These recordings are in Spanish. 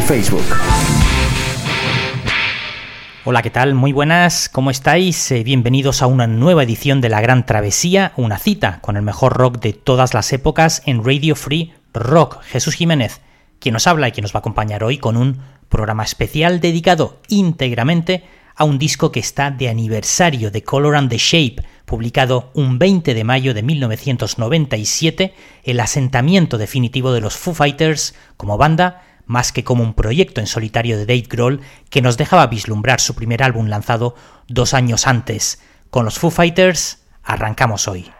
Facebook. Hola, ¿qué tal? Muy buenas, ¿cómo estáis? Eh, bienvenidos a una nueva edición de La Gran Travesía, una cita con el mejor rock de todas las épocas en Radio Free Rock. Jesús Jiménez, quien nos habla y quien nos va a acompañar hoy con un programa especial dedicado íntegramente a un disco que está de aniversario de Color and the Shape, publicado un 20 de mayo de 1997, el asentamiento definitivo de los Foo Fighters como banda, más que como un proyecto en solitario de Dave Grohl que nos dejaba vislumbrar su primer álbum lanzado dos años antes. Con los Foo Fighters arrancamos hoy.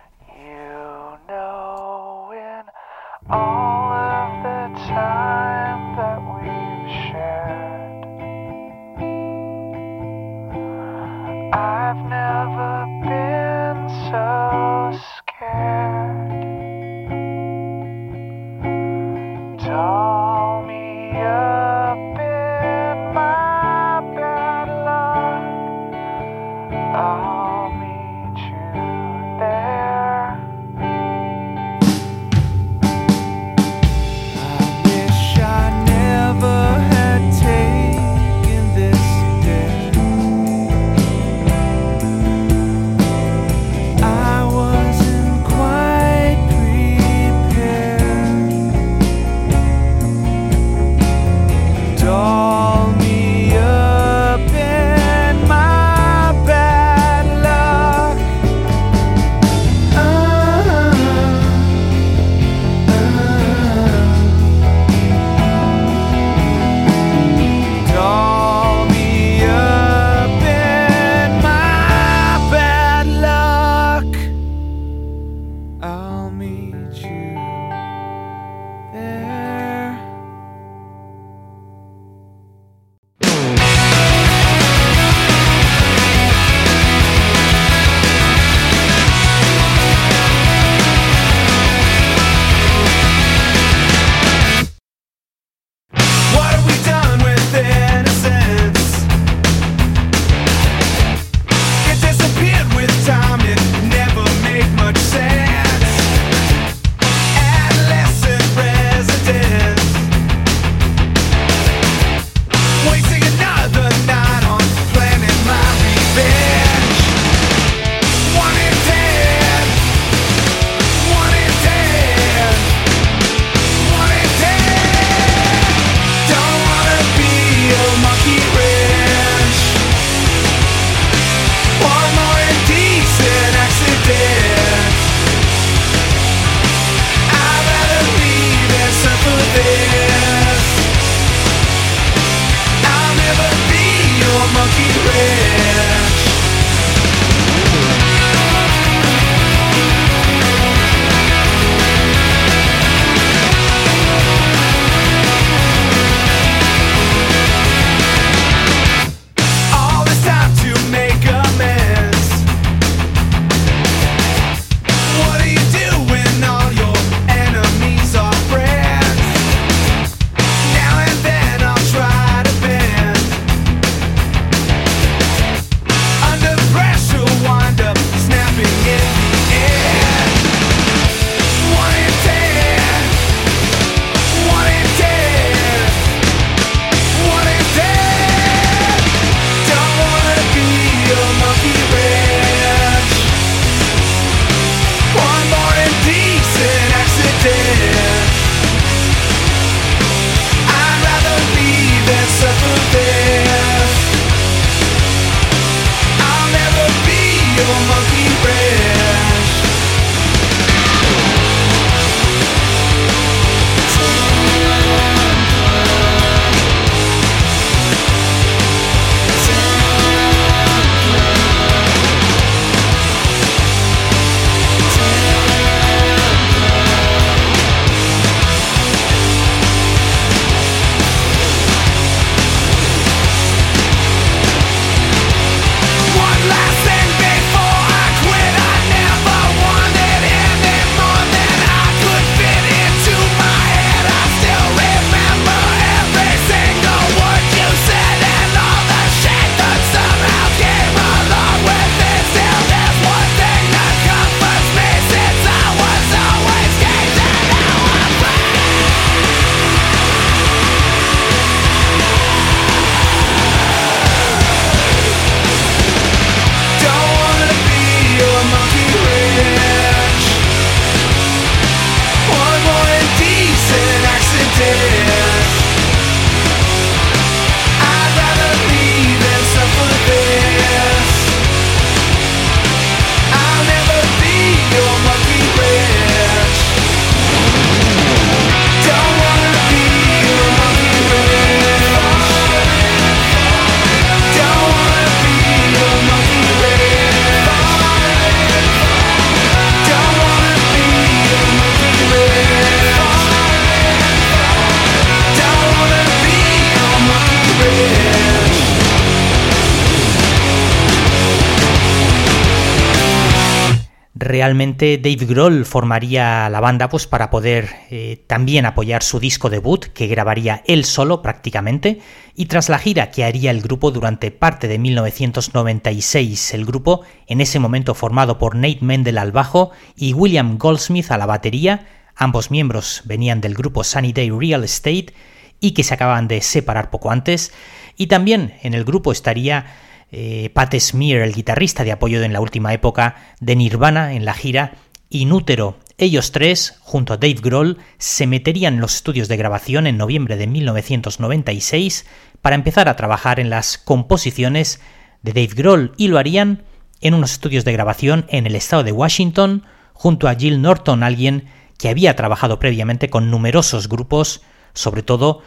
Realmente Dave Grohl formaría la banda pues para poder eh, también apoyar su disco debut que grabaría él solo prácticamente y tras la gira que haría el grupo durante parte de 1996 el grupo en ese momento formado por Nate Mendel al bajo y William Goldsmith a la batería ambos miembros venían del grupo Sunny Day Real Estate y que se acaban de separar poco antes y también en el grupo estaría eh, Pat Smear, el guitarrista de apoyo en la última época de Nirvana en la gira Inútero. Ellos tres, junto a Dave Grohl, se meterían en los estudios de grabación en noviembre de 1996 para empezar a trabajar en las composiciones de Dave Grohl y lo harían en unos estudios de grabación en el estado de Washington junto a Jill Norton, alguien que había trabajado previamente con numerosos grupos, sobre todo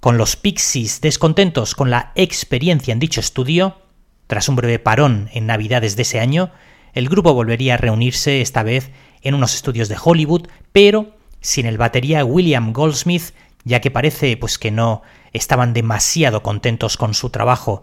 con los Pixies, descontentos con la experiencia en dicho estudio, tras un breve parón en Navidades de ese año, el grupo volvería a reunirse esta vez en unos estudios de Hollywood, pero sin el batería William Goldsmith, ya que parece pues que no estaban demasiado contentos con su trabajo.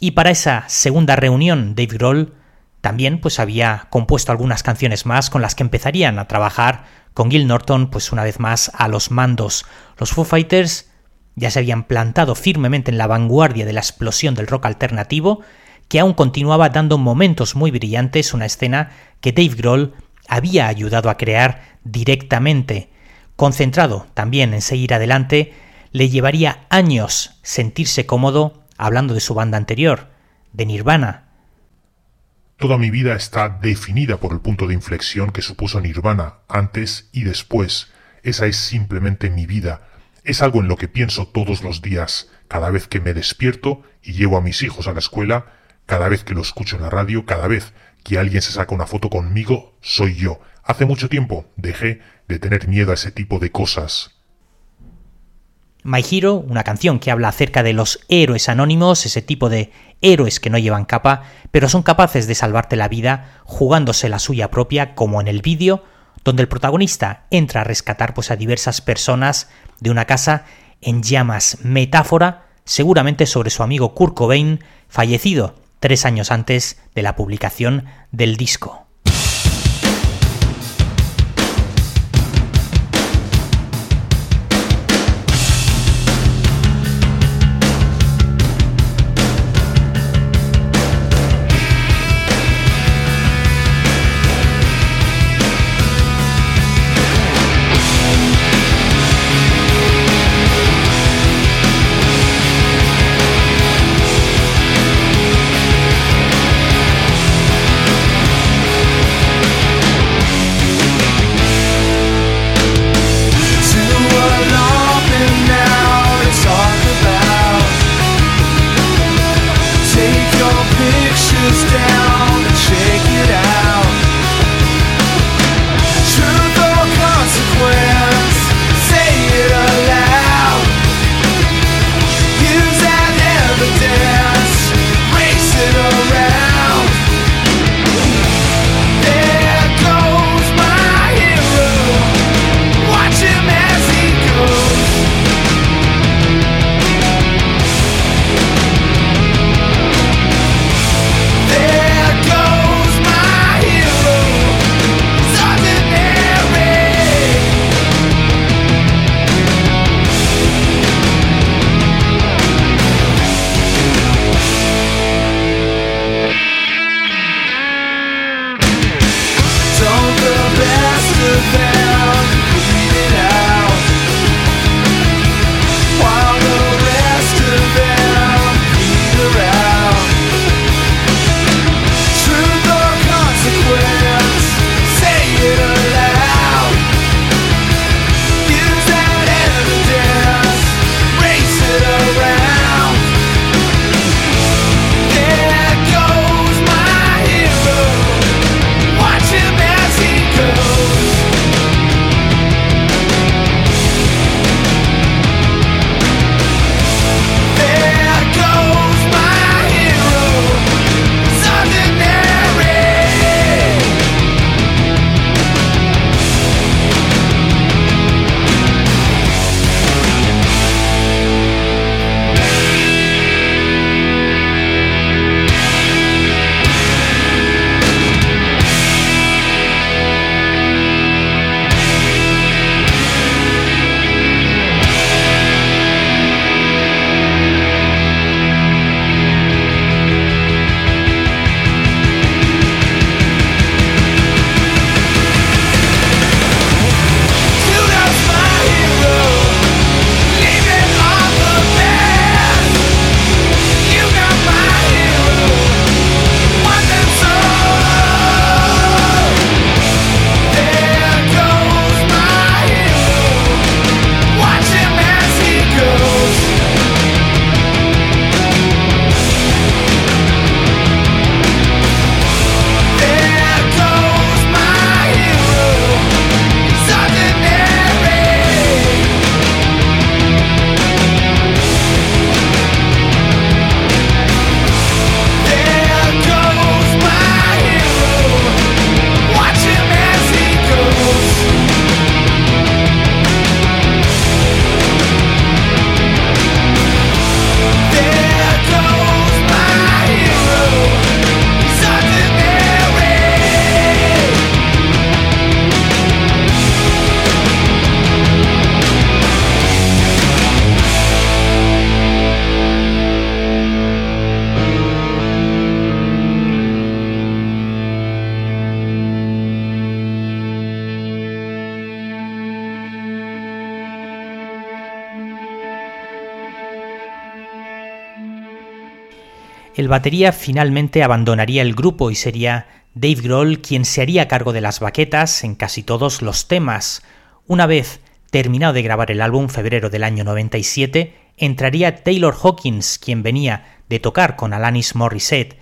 Y para esa segunda reunión, Dave Grohl también pues había compuesto algunas canciones más con las que empezarían a trabajar con Gil Norton pues una vez más a los mandos. Los Foo Fighters ya se habían plantado firmemente en la vanguardia de la explosión del rock alternativo que aún continuaba dando momentos muy brillantes, una escena que Dave Grohl había ayudado a crear directamente. Concentrado también en seguir adelante, le llevaría años sentirse cómodo hablando de su banda anterior, de Nirvana. Toda mi vida está definida por el punto de inflexión que supuso Nirvana, antes y después. Esa es simplemente mi vida. Es algo en lo que pienso todos los días, cada vez que me despierto y llevo a mis hijos a la escuela cada vez que lo escucho en la radio, cada vez que alguien se saca una foto conmigo, soy yo. Hace mucho tiempo dejé de tener miedo a ese tipo de cosas. My Hero, una canción que habla acerca de los héroes anónimos, ese tipo de héroes que no llevan capa, pero son capaces de salvarte la vida jugándose la suya propia, como en el vídeo, donde el protagonista entra a rescatar pues, a diversas personas de una casa en llamas, metáfora seguramente sobre su amigo Kurt Cobain, fallecido tres años antes de la publicación del disco. shake it out. El batería finalmente abandonaría el grupo y sería Dave Grohl quien se haría cargo de las baquetas en casi todos los temas. Una vez terminado de grabar el álbum febrero del año 97, entraría Taylor Hawkins, quien venía de tocar con Alanis Morissette.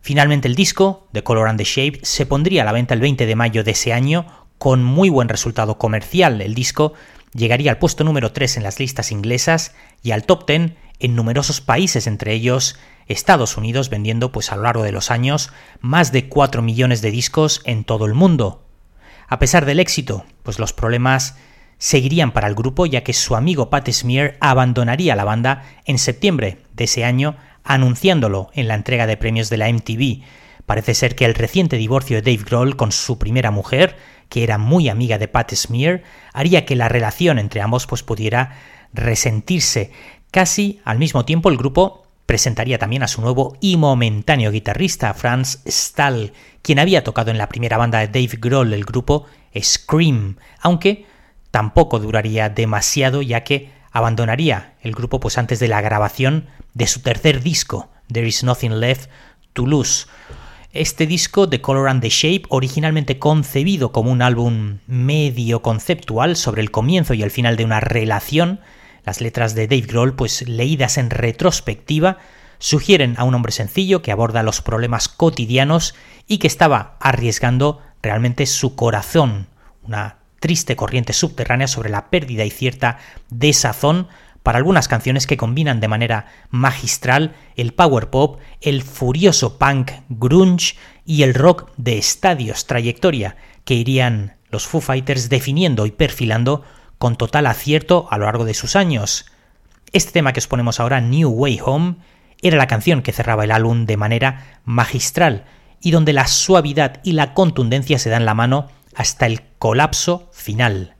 Finalmente el disco, The Color and the Shape, se pondría a la venta el 20 de mayo de ese año con muy buen resultado comercial. El disco llegaría al puesto número 3 en las listas inglesas y al top 10 en numerosos países, entre ellos Estados Unidos, vendiendo pues a lo largo de los años más de 4 millones de discos en todo el mundo. A pesar del éxito, pues los problemas seguirían para el grupo ya que su amigo Pat Smear abandonaría la banda en septiembre de ese año anunciándolo en la entrega de premios de la MTV. Parece ser que el reciente divorcio de Dave Grohl con su primera mujer, que era muy amiga de Pat Smear, haría que la relación entre ambos pues, pudiera resentirse. Casi al mismo tiempo el grupo presentaría también a su nuevo y momentáneo guitarrista, Franz Stahl, quien había tocado en la primera banda de Dave Grohl, el grupo Scream, aunque tampoco duraría demasiado ya que abandonaría el grupo pues antes de la grabación de su tercer disco, There Is Nothing Left to Lose. Este disco, The Color and the Shape, originalmente concebido como un álbum medio conceptual sobre el comienzo y el final de una relación, las letras de Dave Grohl, pues leídas en retrospectiva, sugieren a un hombre sencillo que aborda los problemas cotidianos y que estaba arriesgando realmente su corazón, una triste corriente subterránea sobre la pérdida y cierta desazón para algunas canciones que combinan de manera magistral el power pop, el furioso punk grunge y el rock de estadios, trayectoria que irían los Foo Fighters definiendo y perfilando con total acierto a lo largo de sus años. Este tema que os ponemos ahora, New Way Home, era la canción que cerraba el álbum de manera magistral y donde la suavidad y la contundencia se dan la mano hasta el colapso final.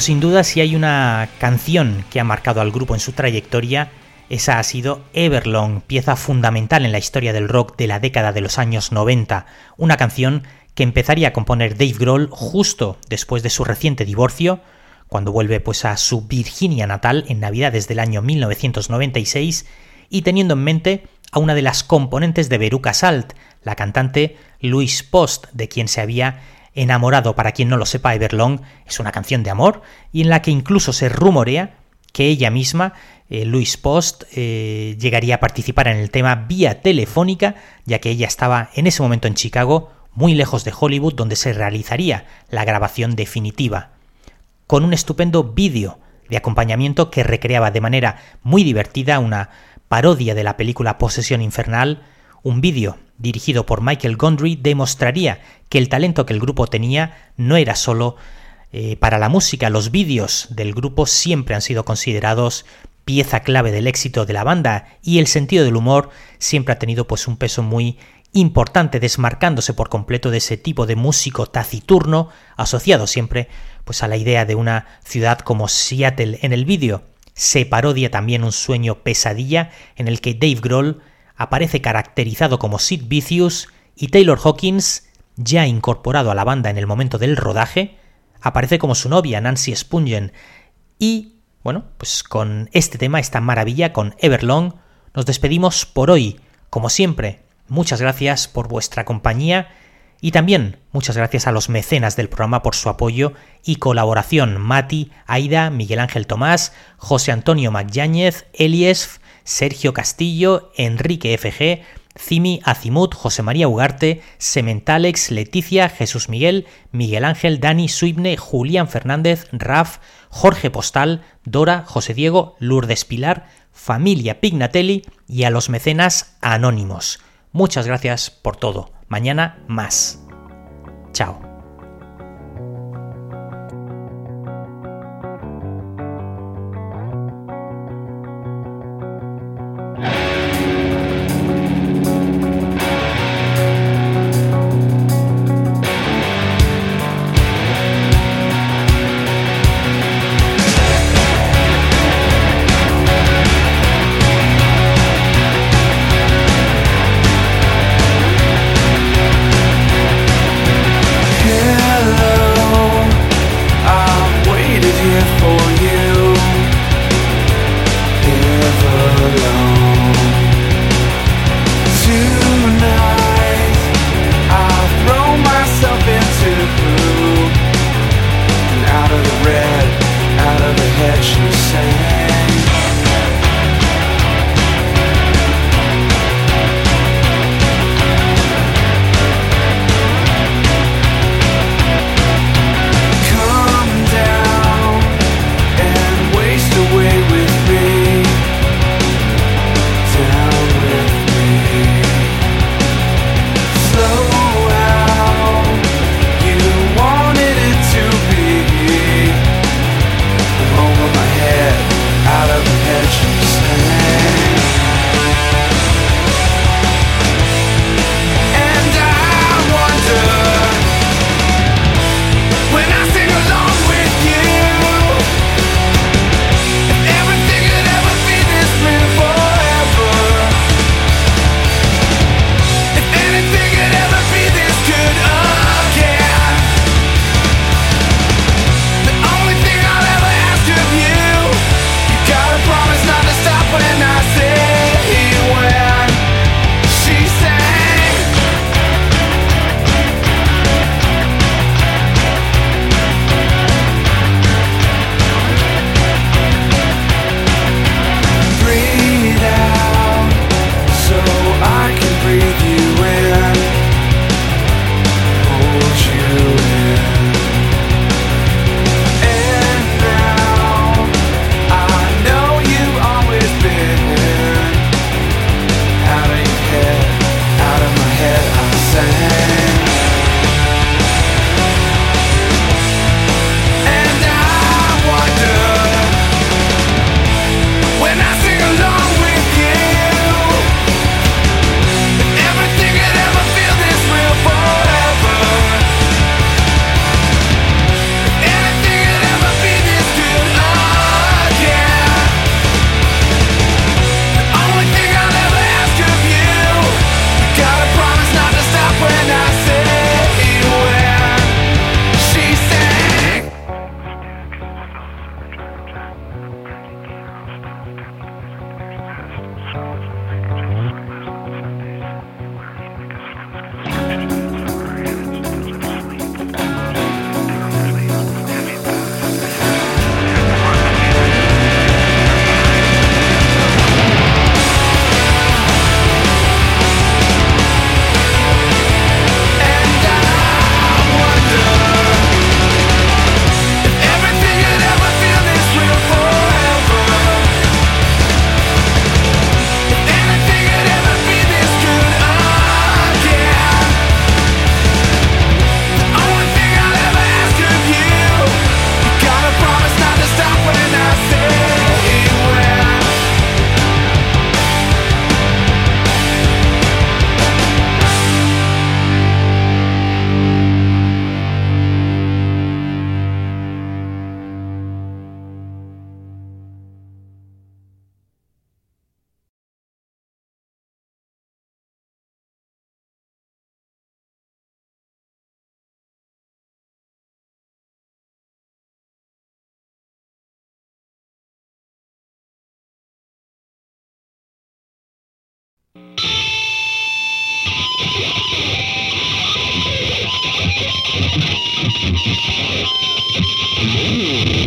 Sin duda si hay una canción que ha marcado al grupo en su trayectoria, esa ha sido Everlong, pieza fundamental en la historia del rock de la década de los años 90, una canción que empezaría a componer Dave Grohl justo después de su reciente divorcio, cuando vuelve pues a su Virginia natal en Navidades del año 1996 y teniendo en mente a una de las componentes de Veruca Salt, la cantante Louise Post, de quien se había enamorado. Para quien no lo sepa, Everlong es una canción de amor y en la que incluso se rumorea que ella misma, eh, Louise Post, eh, llegaría a participar en el tema vía telefónica, ya que ella estaba en ese momento en Chicago, muy lejos de Hollywood, donde se realizaría la grabación definitiva, con un estupendo vídeo de acompañamiento que recreaba de manera muy divertida una parodia de la película Posesión Infernal, un vídeo dirigido por Michael Gondry demostraría que el talento que el grupo tenía no era solo eh, para la música, los vídeos del grupo siempre han sido considerados pieza clave del éxito de la banda y el sentido del humor siempre ha tenido pues un peso muy importante desmarcándose por completo de ese tipo de músico taciturno asociado siempre pues a la idea de una ciudad como Seattle. En el vídeo se parodia también un sueño pesadilla en el que Dave Grohl aparece caracterizado como Sid Vicious y Taylor Hawkins, ya incorporado a la banda en el momento del rodaje, aparece como su novia Nancy Spungen y, bueno, pues con este tema, esta maravilla, con Everlong, nos despedimos por hoy. Como siempre, muchas gracias por vuestra compañía y también muchas gracias a los mecenas del programa por su apoyo y colaboración. Mati, Aida, Miguel Ángel Tomás, José Antonio Magyáñez, Eliesf, Sergio Castillo, Enrique FG, Cimi Azimut, José María Ugarte, Sementalex, Leticia, Jesús Miguel, Miguel Ángel, Dani Suibne, Julián Fernández, Raf, Jorge Postal, Dora, José Diego, Lourdes Pilar, Familia Pignatelli y a los mecenas anónimos. Muchas gracias por todo. Mañana más. Chao. Ooh.